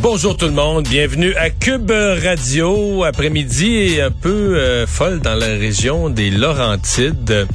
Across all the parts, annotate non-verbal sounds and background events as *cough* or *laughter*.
Bonjour tout le monde, bienvenue à Cube Radio. Après-midi un peu euh, folle dans la région des Laurentides.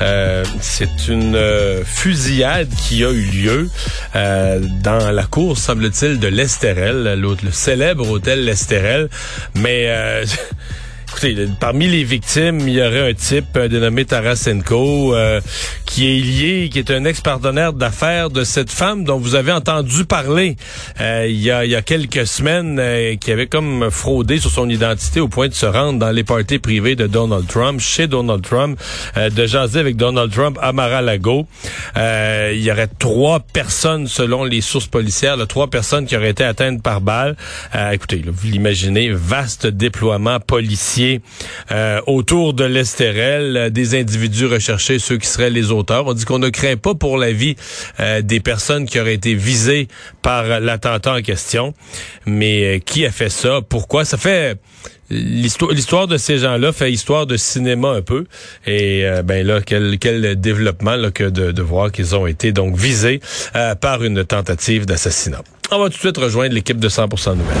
Euh, c'est une euh, fusillade qui a eu lieu dans la cour, semble-t-il, de l'Estérel, le célèbre hôtel l'Estérel. Mais *laughs* Écoutez, parmi les victimes, il y aurait un type euh, dénommé Tarasenko euh, qui est lié, qui est un ex-partenaire d'affaires de cette femme dont vous avez entendu parler euh, il, y a, il y a quelques semaines, qui avait comme fraudé sur son identité au point de se rendre dans les parties privées de Donald Trump, chez Donald Trump, de jaser avec Donald Trump à Mar-a-Lago. il y aurait trois personnes, selon les sources policières, là, trois personnes qui auraient été atteintes par balle. écoutez, vous l'imaginez, vaste déploiement policier euh, autour de l'Estérel, euh, des individus recherchés, ceux qui seraient les auteurs. On dit qu'on ne craint pas pour la vie euh, des personnes qui auraient été visées par l'attentat en question. Mais qui a fait ça? Pourquoi? Ça fait... L'histoire de ces gens-là fait histoire de cinéma un peu. Et ben là, quel, quel développement là, que de, de voir qu'ils ont été donc visés par une tentative d'assassinat. On va tout de suite rejoindre l'équipe de 100% Nouvelles.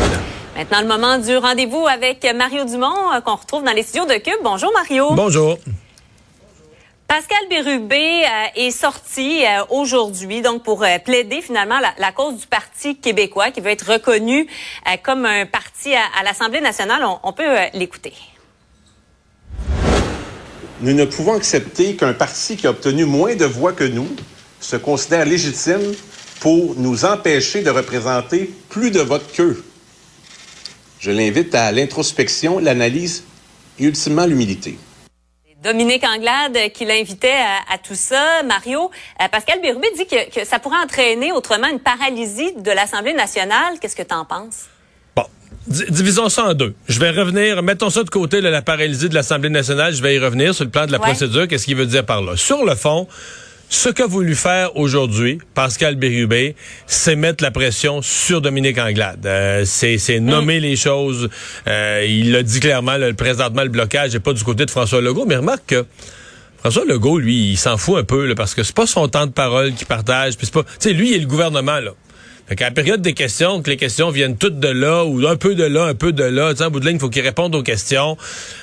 Maintenant, le moment du rendez-vous avec Mario Dumont, euh, qu'on retrouve dans les studios de Cube. Bonjour, Mario. Bonjour. Pascal Bérubé euh, est sorti euh, aujourd'hui donc pour plaider finalement la, cause du Parti québécois qui veut être reconnu comme un parti à, l'Assemblée nationale. On, peut l'écouter. Nous ne pouvons accepter qu'un parti qui a obtenu moins de voix que nous se considère légitime pour nous empêcher de représenter plus de votes qu'eux. Je l'invite à l'introspection, l'analyse et ultimement l'humilité. Dominique Anglade qui l'invitait à, tout ça. Mario, euh, Pascal Bérubé dit que, ça pourrait entraîner autrement une paralysie de l'Assemblée nationale. Qu'est-ce que tu en penses? Bon, divisons ça en deux. Je vais revenir, mettons ça de côté, la paralysie de l'Assemblée nationale. Je vais y revenir sur le plan de la procédure. Qu'est-ce qu'il veut dire par là? Sur le fond, ce qu'a voulu faire aujourd'hui Pascal Bérubé, c'est mettre la pression sur Dominique Anglade. Euh, c'est, nommer mm. les choses. Euh, il l'a dit clairement, le, présentement, le blocage n'est pas du côté de François Legault, mais remarque que François Legault, lui, il s'en fout un peu, parce que c'est pas son temps de parole qu'il partage. Puis c'est pas, tu sais, lui, il est le gouvernement, là. Fait qu'à la période des questions, que les questions viennent toutes de là, ou un peu de là, un peu de là, tu sais, en bout de ligne, il faut qu'il réponde aux questions.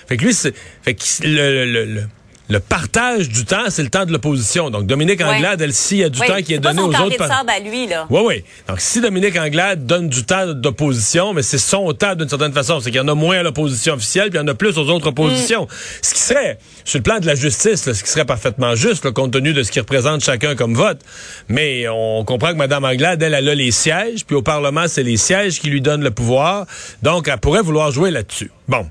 Fait que lui, c'est, fait que le, le, le le partage du temps, c'est le temps de l'opposition. Donc, Dominique Anglade, elle, s'il y a du temps qui est donné aux autres... De à lui, là. Oui, oui. Donc, si Dominique Anglade donne du temps d'opposition, mais c'est son temps d'une certaine façon. C'est qu'il y en a moins à l'opposition officielle, puis il y en a plus aux autres oppositions. Mm. Ce qui serait, sur le plan de la justice, ce qui serait parfaitement juste, compte tenu de ce qui représente chacun comme vote. Mais on comprend que Mme Anglade, elle, elle a les sièges, puis au Parlement, c'est les sièges qui lui donnent le pouvoir. Donc, elle pourrait vouloir jouer là-dessus. Bon,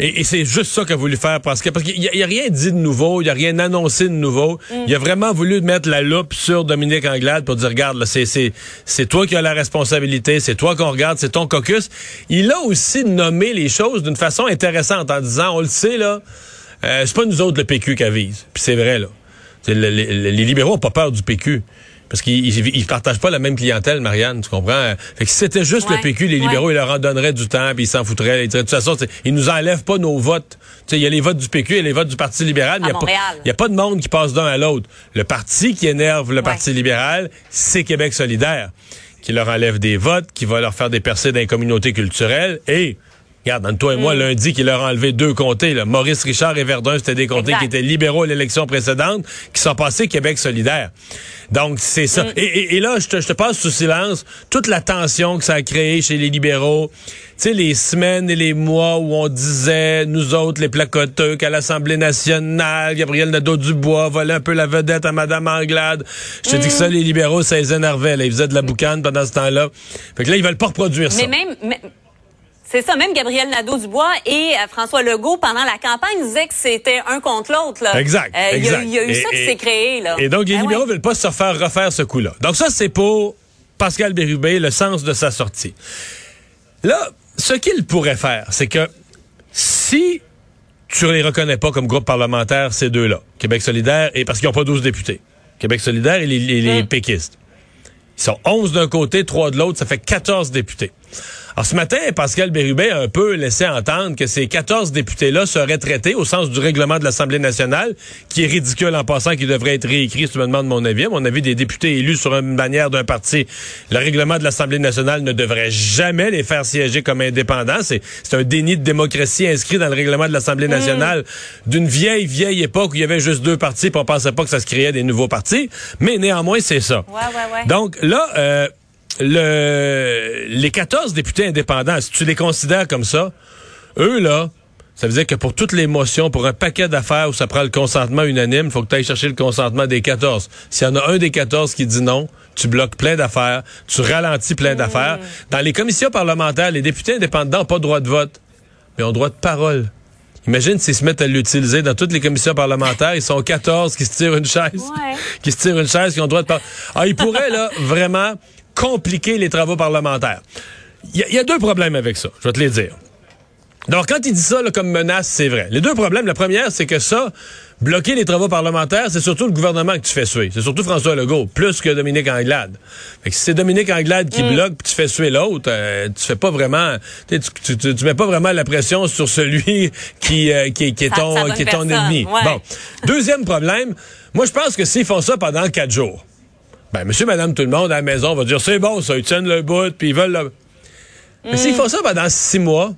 et, c'est juste ça qu'a voulu faire parce que parce qu'il y, a rien dit de nouveau, il y a rien annoncé de nouveau. Mm. Il a vraiment voulu mettre la loupe sur Dominique Anglade pour dire regarde, c'est c'est c'est toi qui as la responsabilité, c'est toi qu'on regarde, c'est ton caucus. Il a aussi nommé les choses d'une façon intéressante en disant on le sait là, euh, c'est pas nous autres le PQ qui avise. Puis c'est vrai là. les libéraux ont pas peur du PQ. Parce qu'ils ils partagent pas la même clientèle, Marianne, tu comprends? Fait que si c'était juste le PQ, les libéraux, ils leur en donneraient du temps, puis ils s'en foutraient. Ils diraient, de toute façon, ils nous enlèvent pas nos votes. Il y a les votes du PQ et les votes du Parti libéral, mais il n'y a, pas de monde qui passe d'un à l'autre. Le parti qui énerve le Parti libéral, c'est Québec solidaire, qui leur enlève des votes, qui va leur faire des percées dans les communautés culturelles, et Regarde, entre toi et moi, mm. lundi, qui leur a enlevé deux comtés. Là. Maurice Richard et Verdun, c'était des comtés qui étaient libéraux à l'élection précédente, qui sont passés Québec solidaire. Donc, c'est ça. Mm. Et, là, je te, je te passe sous silence toute la tension que ça a créé chez les libéraux. Tu sais, les semaines et les mois où on disait, nous autres, les placoteux, qu'à l'Assemblée nationale, Gabriel Nadeau-Dubois volait un peu la vedette à Madame Anglade. Je te dis que ça, mm. les libéraux, ça les énervait. Là. Ils faisaient de la boucane pendant ce temps-là. Fait que là, ils veulent pas reproduire ça. Mais même... C'est ça, même Gabriel Nadeau-Dubois et euh, François Legault, pendant la campagne, disaient que c'était un contre l'autre. Exact, euh, Il y, a eu ça qui s'est créé. Là. Et donc, les ben libéraux ne veulent pas se faire refaire ce coup-là. Donc ça, c'est pour Pascal Bérubé, le sens de sa sortie. Là, ce qu'il pourrait faire, c'est que si tu tu les reconnais pas comme groupe parlementaire, ces deux-là, Québec solidaire, et parce qu'ils n'ont pas 12 députés. Québec solidaire et les, les, mm. péquistes. Ils sont 11 d'un côté, 3 de l'autre, ça fait 14 députés. Alors ce matin, Pascal Bérubé a un peu laissé entendre que ces 14 députés-là seraient traités au sens du règlement de l'Assemblée nationale, qui est ridicule en passant, qui devrait être réécrit, si tu me demandes mon avis. À mon avis, des députés élus sur une bannière d'un parti, le règlement de l'Assemblée nationale ne devrait jamais les faire siéger comme indépendants. C'est un déni de démocratie inscrit dans le règlement de l'Assemblée nationale d'une vieille, vieille époque où il y avait juste deux partis, puis on pensait pas que ça se créait des nouveaux partis. Mais néanmoins, c'est ça. Ouais, ouais, ouais. Donc là, euh, le, les 14 députés indépendants, si tu les considères comme ça, eux, là, ça veut dire que pour toutes les motions, pour un paquet d'affaires où ça prend le consentement unanime, il faut que tu ailles chercher le consentement des 14. S'il y en a un des 14 qui dit non, tu bloques plein d'affaires, tu ralentis plein mmh. d'affaires. Dans les commissions parlementaires, les députés indépendants n'ont pas droit de vote, mais ont droit de parole. Imagine s'ils se mettent à l'utiliser dans toutes les commissions parlementaires. Ils sont 14 qui se tirent une chaise. *laughs* Qui se tirent une chaise, qui ont droit de parler. Ah, ils pourraient, là, vraiment compliquer les travaux parlementaires. Il y, a deux problèmes avec ça, je vais te les dire. Donc, quand il dit ça comme menace, c'est vrai. Les deux problèmes, la première, c'est que ça, bloquer les travaux parlementaires, c'est surtout le gouvernement que tu fais suer. C'est surtout François Legault, plus que Dominique Anglade. Fait que si c'est Dominique Anglade qui mm. bloque, puis tu fais suer l'autre, euh, tu fais pas vraiment, tu, tu, mets pas vraiment la pression sur celui *laughs* qui, euh, qui, est ton, qui est ton ennemi. Bon. Deuxième problème, moi, je pense que s'ils font ça pendant quatre jours, ben, monsieur, madame, tout le monde à la maison va dire, c'est bon, ça, ils tiennent le bout, puis ils veulent le... Mais s'ils font ça pendant six mois,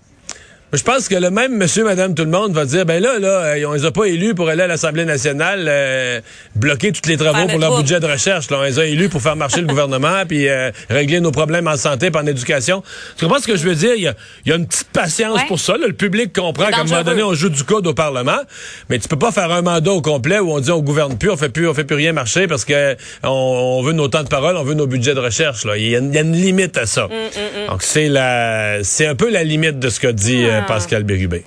je pense que le même monsieur, madame, tout le monde va dire, ben là, là, on les a pas élus pour aller à l'Assemblée nationale euh, bloquer tous les travaux pour leur budget de recherche. Là. On les a élus pour faire marcher le *laughs* gouvernement puis euh, régler nos problèmes en santé et en éducation. Tu comprends ce que je veux dire? Il y a, y a une petite patience pour ça. Le public comprend qu'à un moment donné, on joue du code au Parlement, mais tu peux pas faire un mandat au complet où on dit on gouverne plus, on fait plus, on fait plus rien marcher parce que on, veut nos temps de parole, on veut nos budgets de recherche. Là. Il, y a, une limite à ça. Mm, mm, mm. Donc c'est la, c'est un peu la limite de ce qu'a dit. Euh, Pascal Bérubé.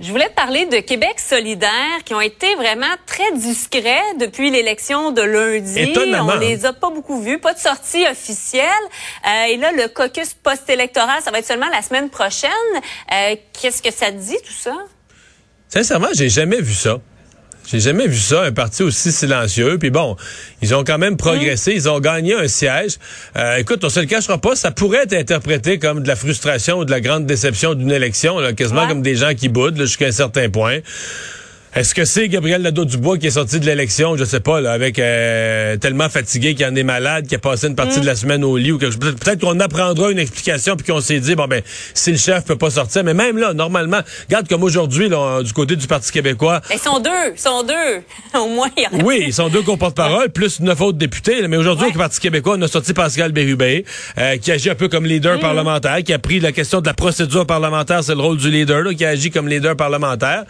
Je voulais te parler de Québec solidaire qui ont été vraiment très discrets depuis l'élection de lundi. Étonnamment. On les a pas beaucoup vus, pas de sortie officielle. Euh, et là, le caucus post-électoral, ça va être seulement la semaine prochaine. Euh, qu'est-ce que ça te dit tout ça? Sincèrement, j'ai jamais vu ça. J'ai jamais vu ça, un parti aussi silencieux. Puis bon, ils ont quand même progressé, ils ont gagné un siège. Euh, écoute, on se le cachera pas, ça pourrait être interprété comme de la frustration ou de la grande déception d'une élection, là, quasiment comme des gens qui boudent jusqu'à un certain point. Est-ce que c'est Gabriel Nadeau-Dubois qui est sorti de l'élection, je sais pas, là, avec euh, tellement fatigué qu'il en est malade, qu'il a passé une partie de la mm. semaine au lit ou quelque chose. Peut-être qu'on apprendra une explication puis qu'on s'est dit bon ben si le chef peut pas sortir, mais même là, normalement, regarde comme aujourd'hui du côté du Parti québécois. Ils sont deux, ils sont deux. *laughs* Au moins. Il oui, ils sont deux qu'on porte-parole, plus neuf autres députés. Mais aujourd'hui, au Parti québécois, on a sorti Pascal Bérubé, euh, qui agit un peu comme leader mm. parlementaire, qui a pris la question de la procédure parlementaire, c'est le rôle du leader, là, qui agit comme leader parlementaire.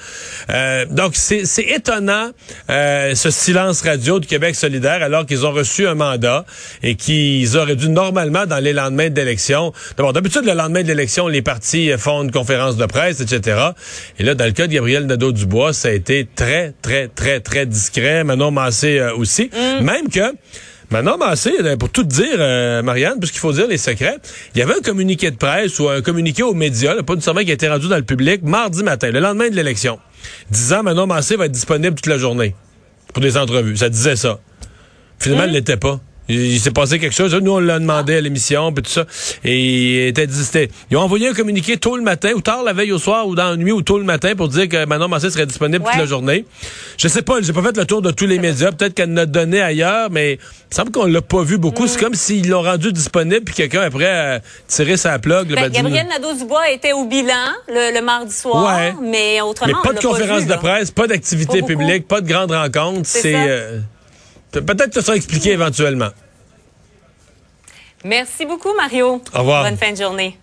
Euh, donc c'est étonnant euh, ce silence radio du Québec solidaire alors qu'ils ont reçu un mandat et qu'ils auraient dû normalement dans les lendemains d'élection. D'abord, d'habitude le lendemain de l'élection, les partis font une conférence de presse, etc. Et là, dans le cas de Gabriel Nadeau-Dubois, ça a été très, très, très, très discret. Manon Massé euh, aussi, mm. même que Manon Massé, euh, pour tout dire, Marianne, puisqu'il faut dire les secrets, il y avait un communiqué de presse ou un communiqué aux médias, pas nécessairement qui a été rendu dans le public, mardi matin, le lendemain de l'élection disant Manon Massé va être disponible toute la journée pour des entrevues. Ça disait ça. Finalement, elle hein? l'était pas. Il, s'est passé quelque chose. Nous, on l'a demandé à l'émission, puis tout ça. Et était, ils ont envoyé un communiqué tôt le matin, ou tard la veille au soir, ou dans la nuit, ou tôt le matin, pour dire que Manon Massé serait disponible toute la journée. Je sais pas, j'ai pas fait le tour de tous les médias. Peut-être qu'elle l'a donné ailleurs, mais il semble qu'on l'a pas vu beaucoup. C'est mm. comme s'ils l'ont rendu disponible, puis quelqu'un après a tiré sa plug. Ben, Gabriel Nadeau-Dubois était au bilan le, mardi soir, mais autrement, mais pas de conférence de presse, pas d'activité publique, pas de grande rencontre. C'est... Peut-être que ça sera expliqué éventuellement. Merci beaucoup, Mario. Au revoir. Bonne fin de journée.